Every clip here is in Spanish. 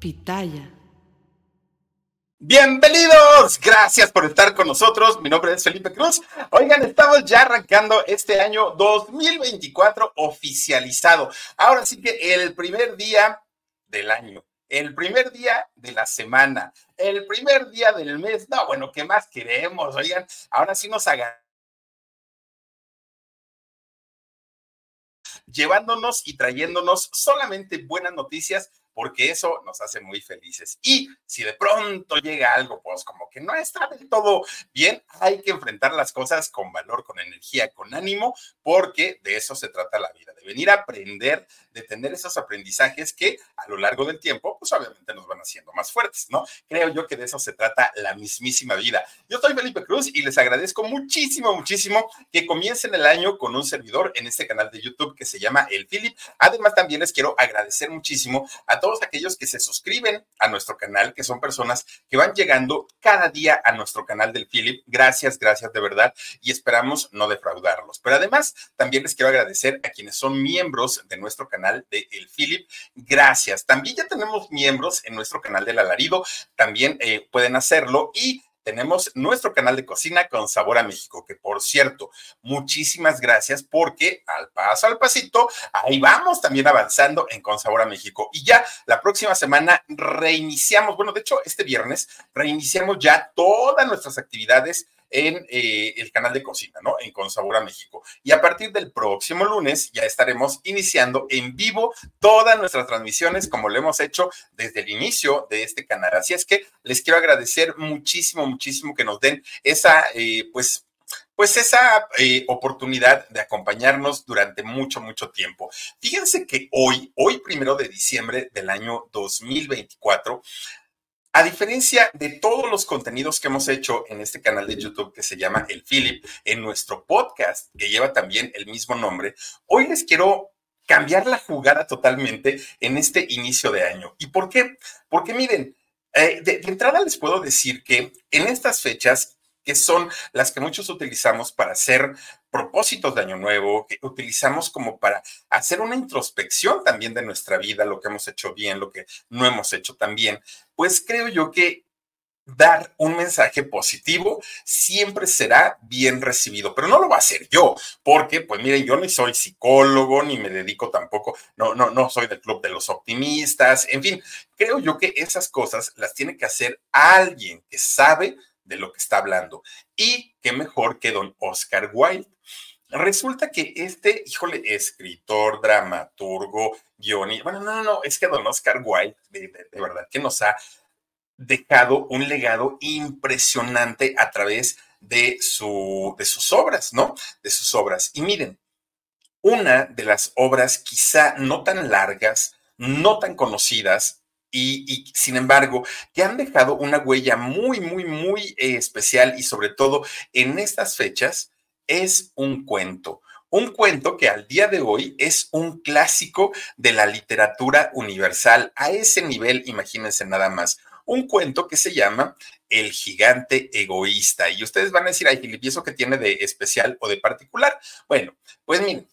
Pitaya. Bienvenidos, gracias por estar con nosotros. Mi nombre es Felipe Cruz. Oigan, estamos ya arrancando este año 2024 oficializado. Ahora sí que el primer día del año, el primer día de la semana, el primer día del mes. No, bueno, ¿qué más queremos? Oigan, ahora sí nos hagan llevándonos y trayéndonos solamente buenas noticias porque eso nos hace muy felices. Y si de pronto llega algo, pues como que no está del todo bien, hay que enfrentar las cosas con valor, con energía, con ánimo, porque de eso se trata la vida, de venir a aprender, de tener esos aprendizajes que a lo largo del tiempo, pues obviamente nos van haciendo más fuertes, ¿no? Creo yo que de eso se trata la mismísima vida. Yo soy Felipe Cruz y les agradezco muchísimo, muchísimo que comiencen el año con un servidor en este canal de YouTube que se llama El Philip. Además, también les quiero agradecer muchísimo a todos aquellos que se suscriben a nuestro canal, que son personas que van llegando cada día a nuestro canal del Philip. Gracias, gracias de verdad y esperamos no defraudarlos. Pero además, también les quiero agradecer a quienes son miembros de nuestro canal de El Philip. Gracias. También ya tenemos miembros en nuestro canal del Alarido. También eh, pueden hacerlo y tenemos nuestro canal de cocina con sabor a México, que por cierto, muchísimas gracias porque al paso al pasito, ahí vamos también avanzando en con sabor a México. Y ya la próxima semana reiniciamos, bueno, de hecho, este viernes reiniciamos ya todas nuestras actividades en eh, el canal de cocina, ¿no? En Con Sabor a México. Y a partir del próximo lunes ya estaremos iniciando en vivo todas nuestras transmisiones como lo hemos hecho desde el inicio de este canal. Así es que les quiero agradecer muchísimo, muchísimo que nos den esa, eh, pues, pues esa eh, oportunidad de acompañarnos durante mucho, mucho tiempo. Fíjense que hoy, hoy primero de diciembre del año 2024, a diferencia de todos los contenidos que hemos hecho en este canal de YouTube que se llama El Philip, en nuestro podcast que lleva también el mismo nombre, hoy les quiero cambiar la jugada totalmente en este inicio de año. ¿Y por qué? Porque miren, eh, de, de entrada les puedo decir que en estas fechas que son las que muchos utilizamos para hacer propósitos de año nuevo, que utilizamos como para hacer una introspección también de nuestra vida, lo que hemos hecho bien, lo que no hemos hecho tan bien, pues creo yo que dar un mensaje positivo siempre será bien recibido, pero no lo va a hacer yo, porque pues miren, yo ni soy psicólogo, ni me dedico tampoco, no, no, no soy del club de los optimistas, en fin, creo yo que esas cosas las tiene que hacer alguien que sabe de lo que está hablando. Y qué mejor que don Oscar Wilde. Resulta que este, híjole, escritor, dramaturgo, guionista, bueno, no, no, no, es que don Oscar Wilde, de, verdad que nos ha dejado un legado impresionante a través de, su, de sus obras, ¿no? De sus obras. Y miren, una de las obras quizá no tan largas, no tan conocidas, y, sin embargo, que han dejado una huella muy, muy, muy eh, especial y sobre todo en estas fechas, es un cuento. Un cuento que al día de hoy es un clásico de la literatura universal. A ese nivel, imagínense nada más. Un cuento que se llama El gigante egoísta. Y ustedes van a decir, ay, Filipe, ¿y eso qué tiene de especial o de particular? Bueno, pues miren,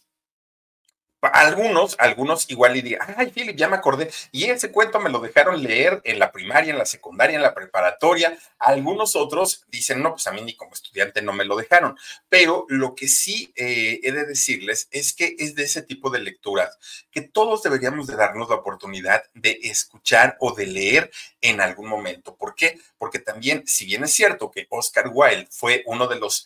algunos, algunos igual y digan, ay, Philip, ya me acordé. Y ese cuento me lo dejaron leer en la primaria, en la secundaria, en la preparatoria. Algunos otros dicen, no, pues a mí ni como estudiante no me lo dejaron. Pero lo que sí eh, he de decirles es que es de ese tipo de lecturas que todos deberíamos de darnos la oportunidad de escuchar o de leer en algún momento. ¿Por qué? Porque también, si bien es cierto que Oscar Wilde fue uno de los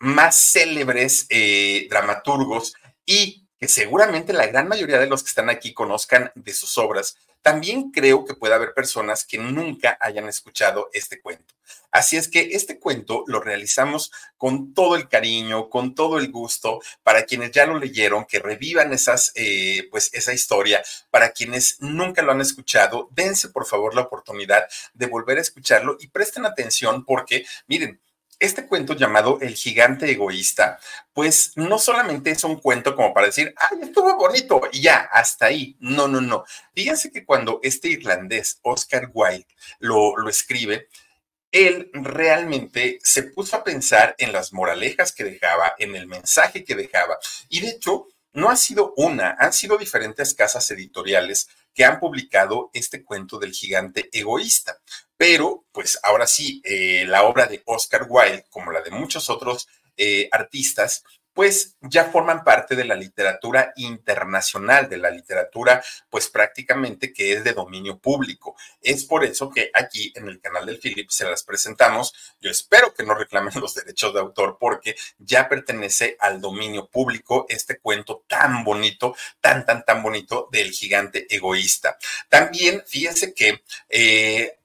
más célebres eh, dramaturgos y seguramente la gran mayoría de los que están aquí conozcan de sus obras, también creo que puede haber personas que nunca hayan escuchado este cuento. Así es que este cuento lo realizamos con todo el cariño, con todo el gusto, para quienes ya lo leyeron, que revivan esas, eh, pues esa historia. Para quienes nunca lo han escuchado, dense por favor la oportunidad de volver a escucharlo y presten atención porque, miren, este cuento llamado El gigante egoísta, pues no solamente es un cuento como para decir, ay, estuvo bonito y ya, hasta ahí. No, no, no. Fíjense que cuando este irlandés, Oscar Wilde, lo, lo escribe, él realmente se puso a pensar en las moralejas que dejaba, en el mensaje que dejaba. Y de hecho, no ha sido una, han sido diferentes casas editoriales que han publicado este cuento del gigante egoísta. Pero, pues ahora sí, eh, la obra de Oscar Wilde, como la de muchos otros eh, artistas, pues ya forman parte de la literatura internacional, de la literatura pues prácticamente que es de dominio público. Es por eso que aquí en el canal del Philip se las presentamos. Yo espero que no reclamen los derechos de autor porque ya pertenece al dominio público este cuento tan bonito, tan, tan, tan bonito del gigante egoísta. También fíjense que... Eh,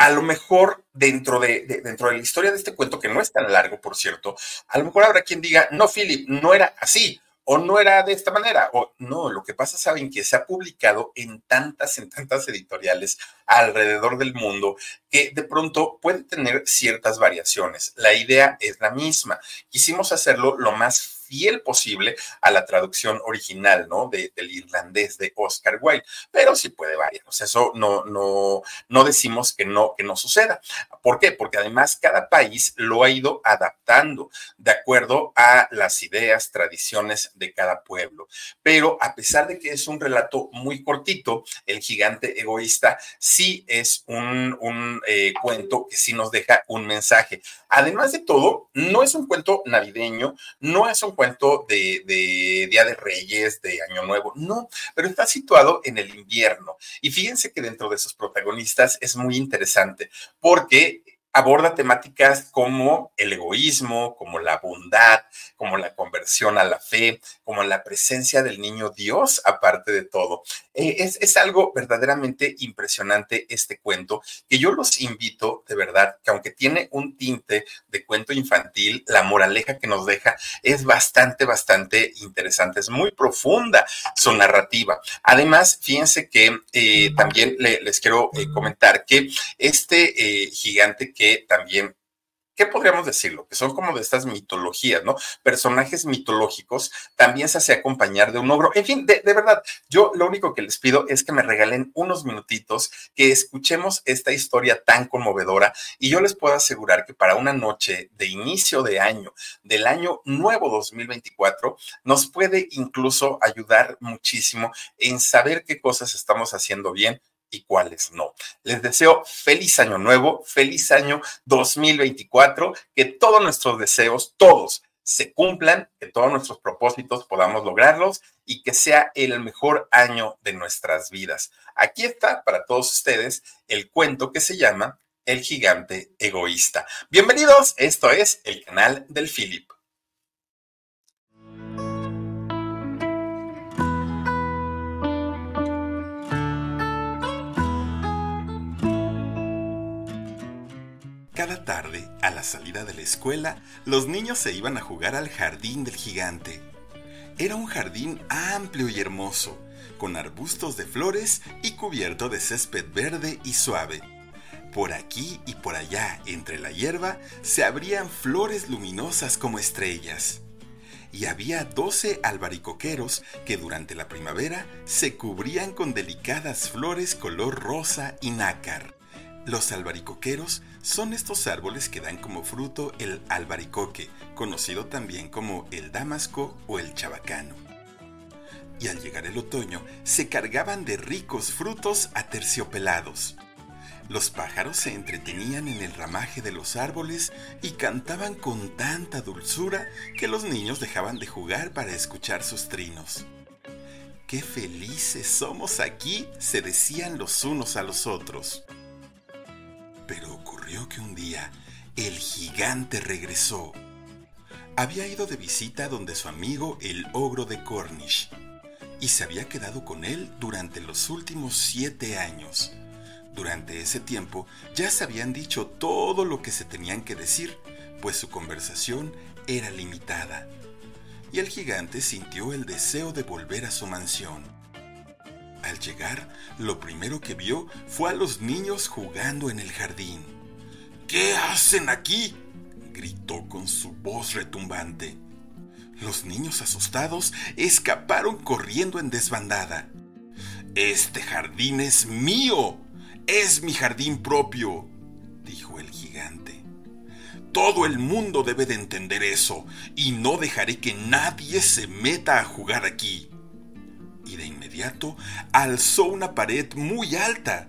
a lo mejor dentro de, dentro de la historia de este cuento, que no es tan largo, por cierto, a lo mejor habrá quien diga, no, Philip, no era así, o no era de esta manera, o no, lo que pasa, saben que se ha publicado en tantas, en tantas editoriales alrededor del mundo que de pronto puede tener ciertas variaciones. La idea es la misma. Quisimos hacerlo lo más fiel posible a la traducción original, ¿no? del irlandés de Oscar Wilde, pero sí puede variar. O sea, eso no, no, no decimos que no, que no suceda. ¿Por qué? Porque además cada país lo ha ido adaptando de acuerdo a las ideas, tradiciones de cada pueblo. Pero a pesar de que es un relato muy cortito, El gigante egoísta sí es un, un eh, cuento que sí nos deja un mensaje. Además de todo, no es un cuento navideño, no es un cuento de, Día de Reyes, de Año Nuevo, no, pero está situado en el invierno. Y fíjense que dentro de sus protagonistas es muy interesante porque aborda temáticas como el egoísmo, como la bondad, como la conversión a la fe, como la presencia del niño Dios, aparte de todo. Eh, es, es, algo verdaderamente impresionante este cuento, que yo los invito, de verdad, que aunque tiene un tinte de cuento infantil, la moraleja que nos deja es bastante, bastante interesante, es muy profunda su narrativa. Además, fíjense que eh, también les quiero eh, comentar que este gigante también ¿qué podríamos decirlo? Que son como de estas mitologías, ¿no? Personajes mitológicos, también se hace acompañar de un ogro. En fin, de, verdad, yo lo único que les pido es que me regalen unos minutitos, que escuchemos esta historia tan conmovedora y yo les puedo asegurar que para una noche de inicio de año, del año nuevo 2024, nos puede incluso ayudar muchísimo en saber qué cosas estamos haciendo bien y cuáles no. Les deseo feliz año nuevo, feliz año 2024, que todos nuestros deseos, todos, se cumplan, que todos nuestros propósitos podamos lograrlos y que sea el mejor año de nuestras vidas. Aquí está para todos ustedes el cuento que se llama El gigante egoísta. Bienvenidos, esto es el canal del Philip. A la salida de la escuela, los niños se iban a jugar al jardín del gigante. Era un jardín amplio y hermoso, con arbustos de flores y cubierto de césped verde y suave. Por aquí y por allá, entre la hierba, se abrían flores luminosas como estrellas. Y había doce albaricoqueros que durante la primavera se cubrían con delicadas flores color rosa y nácar. Los albaricoqueros son estos árboles que dan como fruto el albaricoque, conocido también como el damasco o el chabacano. Y al llegar el otoño, se cargaban de ricos frutos aterciopelados. Los pájaros se entretenían en el ramaje de los árboles y cantaban con tanta dulzura que los niños dejaban de jugar para escuchar sus trinos. ¡Qué felices somos aquí! se decían los unos a los otros. Ocurrió que un día el gigante regresó. Había ido de visita donde su amigo el ogro de Cornish y se había quedado con él durante los últimos siete años. Durante ese tiempo ya se habían dicho todo lo que se tenían que decir, pues su conversación era limitada. Y el gigante sintió el deseo de volver a su mansión. Al llegar, lo primero que vio fue a los niños jugando en el jardín. ¿Qué hacen aquí? gritó con su voz retumbante. Los niños asustados escaparon corriendo en desbandada. Este jardín es mío. Es mi jardín propio, dijo el gigante. Todo el mundo debe de entender eso, y no dejaré que nadie se meta a jugar aquí y de inmediato alzó una pared muy alta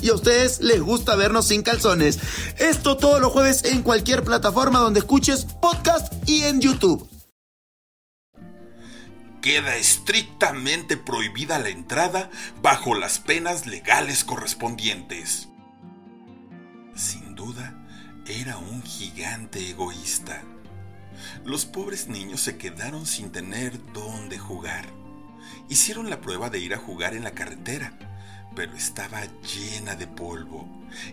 y a ustedes les gusta vernos sin calzones. Esto todos los jueves en cualquier plataforma donde escuches podcast y en YouTube. Queda estrictamente prohibida la entrada bajo las penas legales correspondientes. Sin duda, era un gigante egoísta. Los pobres niños se quedaron sin tener dónde jugar. Hicieron la prueba de ir a jugar en la carretera pero estaba llena de polvo,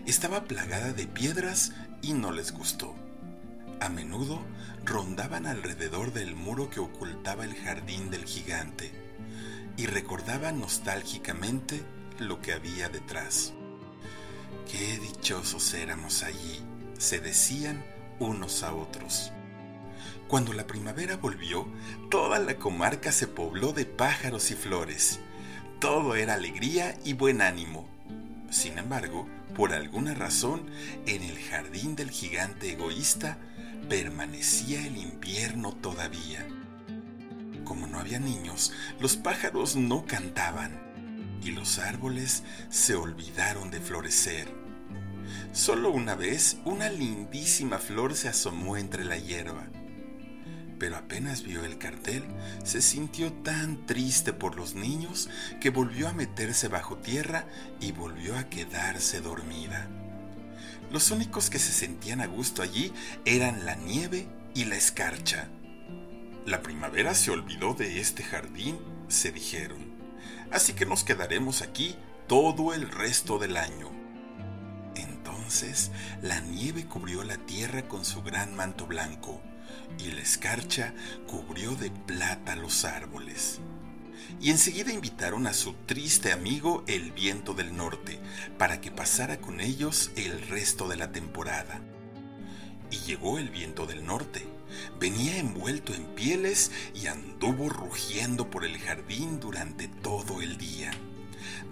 estaba plagada de piedras y no les gustó. A menudo rondaban alrededor del muro que ocultaba el jardín del gigante y recordaban nostálgicamente lo que había detrás. Qué dichosos éramos allí, se decían unos a otros. Cuando la primavera volvió, toda la comarca se pobló de pájaros y flores, todo era alegría y buen ánimo. Sin embargo, por alguna razón, en el jardín del gigante egoísta permanecía el invierno todavía. Como no había niños, los pájaros no cantaban y los árboles se olvidaron de florecer. Solo una vez una lindísima flor se asomó entre la hierba pero apenas vio el cartel, se sintió tan triste por los niños que volvió a meterse bajo tierra y volvió a quedarse dormida. Los únicos que se sentían a gusto allí eran la nieve y la escarcha. La primavera se olvidó de este jardín, se dijeron, así que nos quedaremos aquí todo el resto del año. Entonces la nieve cubrió la tierra con su gran manto blanco y la escarcha cubrió de plata los árboles. Y enseguida invitaron a su triste amigo el viento del norte para que pasara con ellos el resto de la temporada. Y llegó el viento del norte. Venía envuelto en pieles y anduvo rugiendo por el jardín durante todo el día,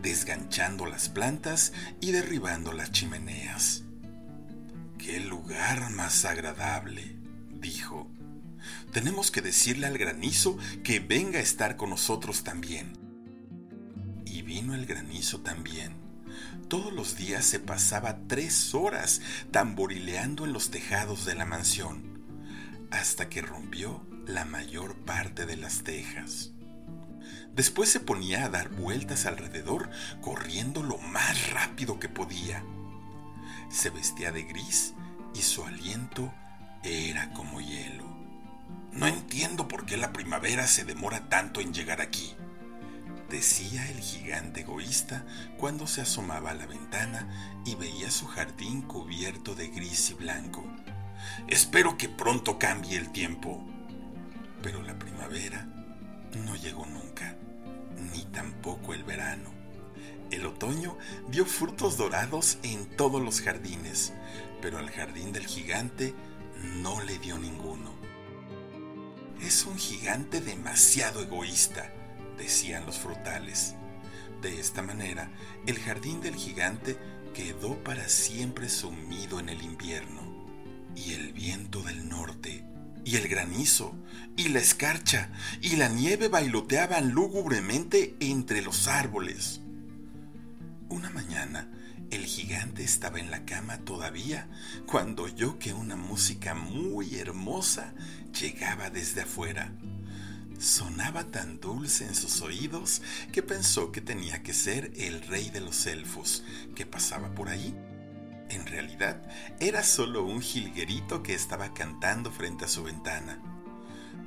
desganchando las plantas y derribando las chimeneas. ¡Qué lugar más agradable! Dijo. Tenemos que decirle al granizo que venga a estar con nosotros también. Y vino el granizo también. Todos los días se pasaba tres horas tamborileando en los tejados de la mansión, hasta que rompió la mayor parte de las tejas. Después se ponía a dar vueltas alrededor, corriendo lo más rápido que podía. Se vestía de gris y su aliento era como hielo. No entiendo por qué la primavera se demora tanto en llegar aquí, decía el gigante egoísta cuando se asomaba a la ventana y veía su jardín cubierto de gris y blanco. Espero que pronto cambie el tiempo. Pero la primavera no llegó nunca, ni tampoco el verano. El otoño dio frutos dorados en todos los jardines, pero al jardín del gigante no le dio ninguno. Es un gigante demasiado egoísta, decían los frutales. De esta manera, el jardín del gigante quedó para siempre sumido en el invierno, y el viento del norte, y el granizo, y la escarcha, y la nieve bailoteaban lúgubremente entre los árboles. El gigante estaba en la cama todavía cuando oyó que una música muy hermosa llegaba desde afuera. Sonaba tan dulce en sus oídos que pensó que tenía que ser el rey de los elfos que pasaba por ahí. En realidad, era solo un jilguerito que estaba cantando frente a su ventana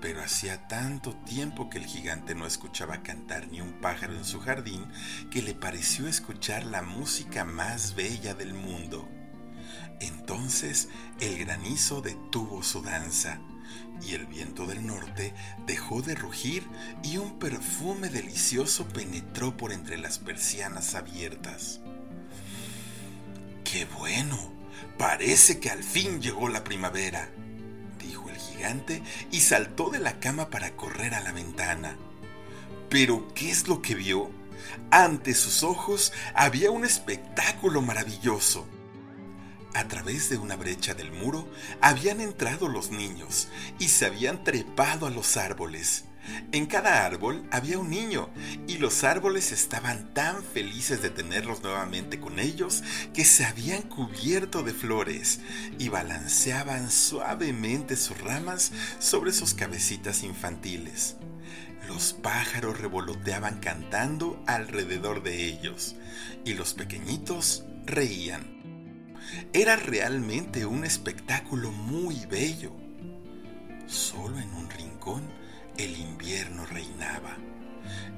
pero hacía tanto tiempo que el gigante no escuchaba cantar ni un pájaro en su jardín que le pareció escuchar la música más bella del mundo. Entonces el granizo detuvo su danza, y el viento del norte dejó de rugir y un perfume delicioso penetró por entre las persianas abiertas. ¡Qué bueno! Parece que al fin llegó la primavera, y saltó de la cama para correr a la ventana. Pero, ¿qué es lo que vio? Ante sus ojos había un espectáculo maravilloso. A través de una brecha del muro habían entrado los niños y se habían trepado a los árboles. En cada árbol había un niño y los árboles estaban tan felices de tenerlos nuevamente con ellos que se habían cubierto de flores y balanceaban suavemente sus ramas sobre sus cabecitas infantiles. Los pájaros revoloteaban cantando alrededor de ellos y los pequeñitos reían. Era realmente un espectáculo muy bello. Solo en un rincón el invierno reinaba.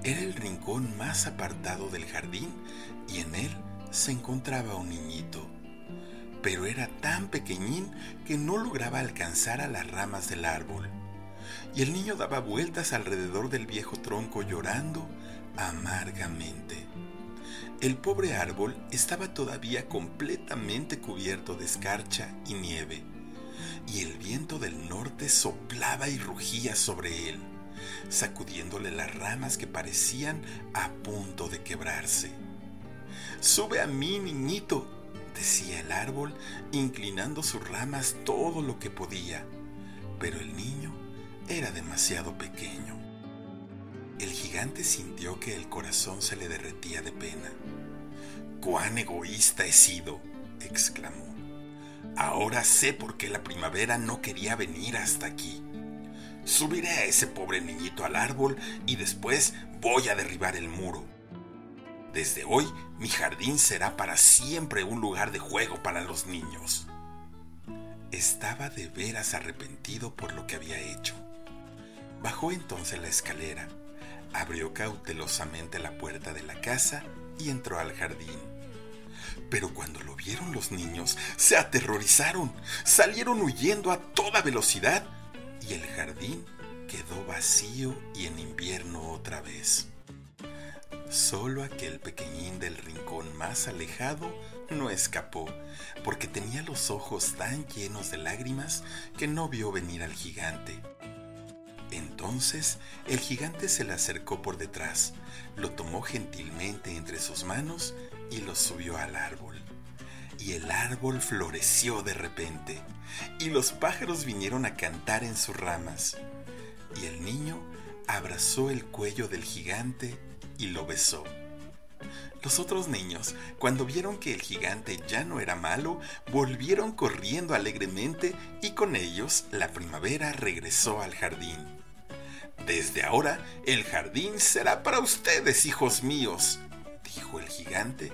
Era el rincón más apartado del jardín y en él se encontraba un niñito. Pero era tan pequeñín que no lograba alcanzar a las ramas del árbol. Y el niño daba vueltas alrededor del viejo tronco llorando amargamente. El pobre árbol estaba todavía completamente cubierto de escarcha y nieve, y el viento del norte soplaba y rugía sobre él, sacudiéndole las ramas que parecían a punto de quebrarse. Sube a mí, niñito, decía el árbol, inclinando sus ramas todo lo que podía, pero el niño era demasiado pequeño. El gigante sintió que el corazón se le derretía de pena. ¡Cuán egoísta he sido! exclamó. Ahora sé por qué la primavera no quería venir hasta aquí. Subiré a ese pobre niñito al árbol y después voy a derribar el muro. Desde hoy mi jardín será para siempre un lugar de juego para los niños. Estaba de veras arrepentido por lo que había hecho. Bajó entonces la escalera abrió cautelosamente la puerta de la casa y entró al jardín. Pero cuando lo vieron los niños, se aterrorizaron, salieron huyendo a toda velocidad y el jardín quedó vacío y en invierno otra vez. Solo aquel pequeñín del rincón más alejado no escapó, porque tenía los ojos tan llenos de lágrimas que no vio venir al gigante. Entonces el gigante se le acercó por detrás, lo tomó gentilmente entre sus manos y lo subió al árbol. Y el árbol floreció de repente, y los pájaros vinieron a cantar en sus ramas. Y el niño abrazó el cuello del gigante y lo besó. Los otros niños, cuando vieron que el gigante ya no era malo, volvieron corriendo alegremente y con ellos la primavera regresó al jardín. Desde ahora el jardín será para ustedes, hijos míos, dijo el gigante,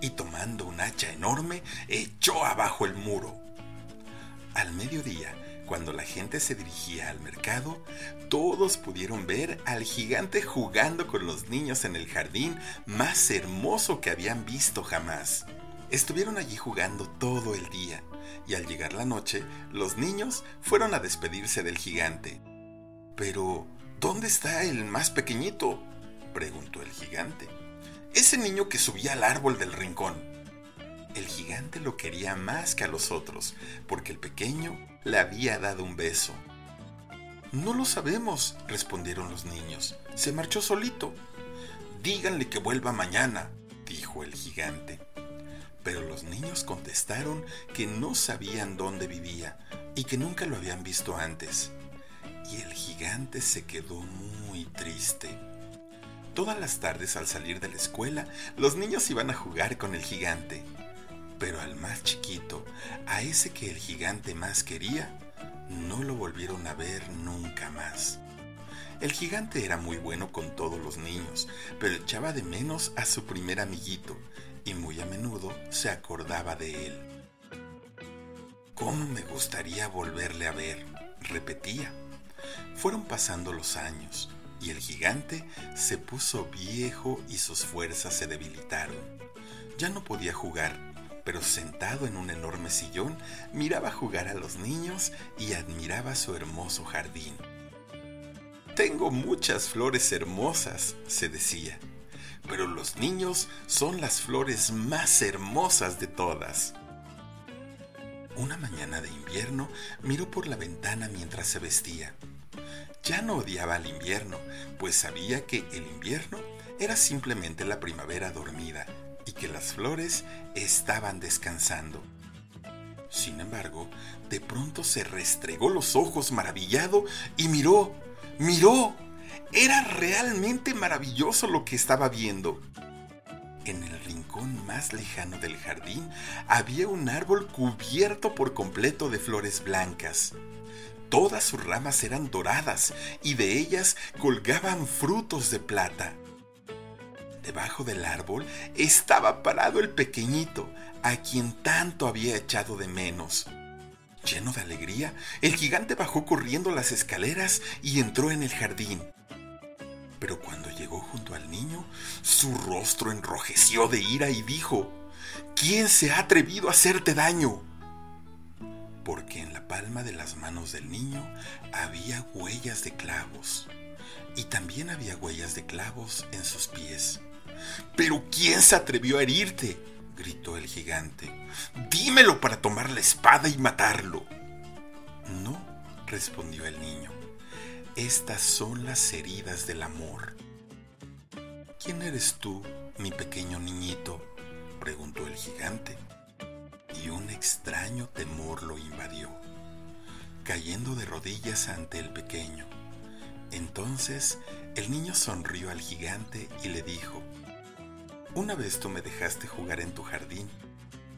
y tomando un hacha enorme, echó abajo el muro. Al mediodía, cuando la gente se dirigía al mercado, todos pudieron ver al gigante jugando con los niños en el jardín más hermoso que habían visto jamás. Estuvieron allí jugando todo el día, y al llegar la noche, los niños fueron a despedirse del gigante. Pero, ¿Dónde está el más pequeñito? preguntó el gigante. Ese niño que subía al árbol del rincón. El gigante lo quería más que a los otros, porque el pequeño le había dado un beso. No lo sabemos, respondieron los niños. Se marchó solito. Díganle que vuelva mañana, dijo el gigante. Pero los niños contestaron que no sabían dónde vivía y que nunca lo habían visto antes y el gigante se quedó muy triste. Todas las tardes al salir de la escuela, los niños iban a jugar con el gigante. Pero al más chiquito, a ese que el gigante más quería, no lo volvieron a ver nunca más. El gigante era muy bueno con todos los niños, pero echaba de menos a su primer amiguito y muy a menudo se acordaba de él. ¿Cómo me gustaría volverle a ver? repetía. Fueron pasando los años y el gigante se puso viejo y sus fuerzas se debilitaron. Ya no podía jugar pero sentado en un enorme sillón miraba jugar a los niños y admiraba su hermoso jardín. Tengo muchas flores hermosas, se decía, pero los niños son las flores más hermosas de todas. Una mañana de invierno miró por la ventana mientras se vestía. Ya no odiaba al invierno, pues sabía que el invierno era simplemente la primavera dormida y que las flores estaban descansando. Sin embargo, de pronto se restregó los ojos maravillado y miró, miró. Era realmente maravilloso lo que estaba viendo. En el rincón más lejano del jardín había un árbol cubierto por completo de flores blancas. Todas sus ramas eran doradas y de ellas colgaban frutos de plata. Debajo del árbol estaba parado el pequeñito, a quien tanto había echado de menos. Lleno de alegría, el gigante bajó corriendo las escaleras y entró en el jardín. Pero cuando llegó junto al niño, su rostro enrojeció de ira y dijo, ¿quién se ha atrevido a hacerte daño? Porque en la palma de las manos del niño había huellas de clavos, y también había huellas de clavos en sus pies. ¿Pero quién se atrevió a herirte? gritó el gigante. Dímelo para tomar la espada y matarlo. No, respondió el niño. Estas son las heridas del amor. ¿Quién eres tú, mi pequeño niñito? preguntó el gigante. Y un extraño temor lo invadió, cayendo de rodillas ante el pequeño. Entonces el niño sonrió al gigante y le dijo, una vez tú me dejaste jugar en tu jardín.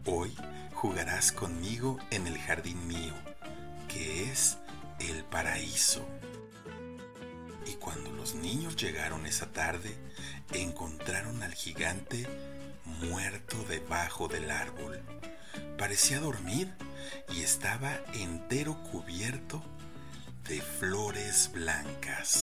Hoy jugarás conmigo en el jardín mío, que es el paraíso. Y cuando los niños llegaron esa tarde, encontraron al gigante muerto debajo del árbol. Parecía dormir y estaba entero cubierto de flores blancas.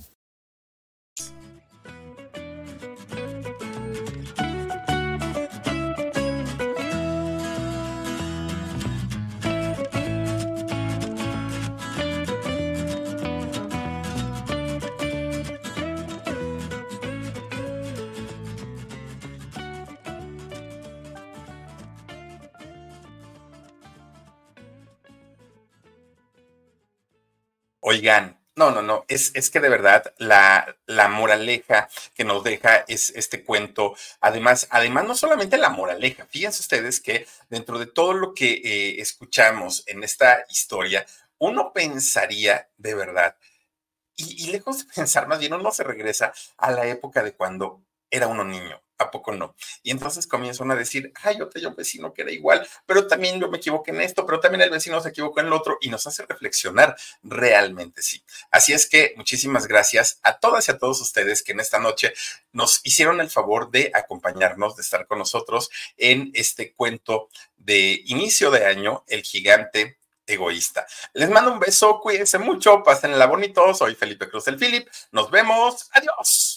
No, no, no, es, es que de verdad la, la, moraleja que nos deja es este cuento. Además, además, no solamente la moraleja, fíjense ustedes que dentro de todo lo que eh, escuchamos en esta historia, uno pensaría de verdad, y, y lejos de pensar, más bien uno se regresa a la época de cuando era uno niño ¿A poco no? Y entonces comienzan a decir, ay, yo tenía un vecino que era igual, pero también yo me equivoqué en esto, pero también el vecino se equivocó en el otro y nos hace reflexionar realmente, sí. Así es que muchísimas gracias a todas y a todos ustedes que en esta noche nos hicieron el favor de acompañarnos, de estar con nosotros en este cuento de inicio de año, El gigante egoísta. Les mando un beso, cuídense mucho, pásenla bonito. Soy Felipe Cruz del Philip. Nos vemos. Adiós.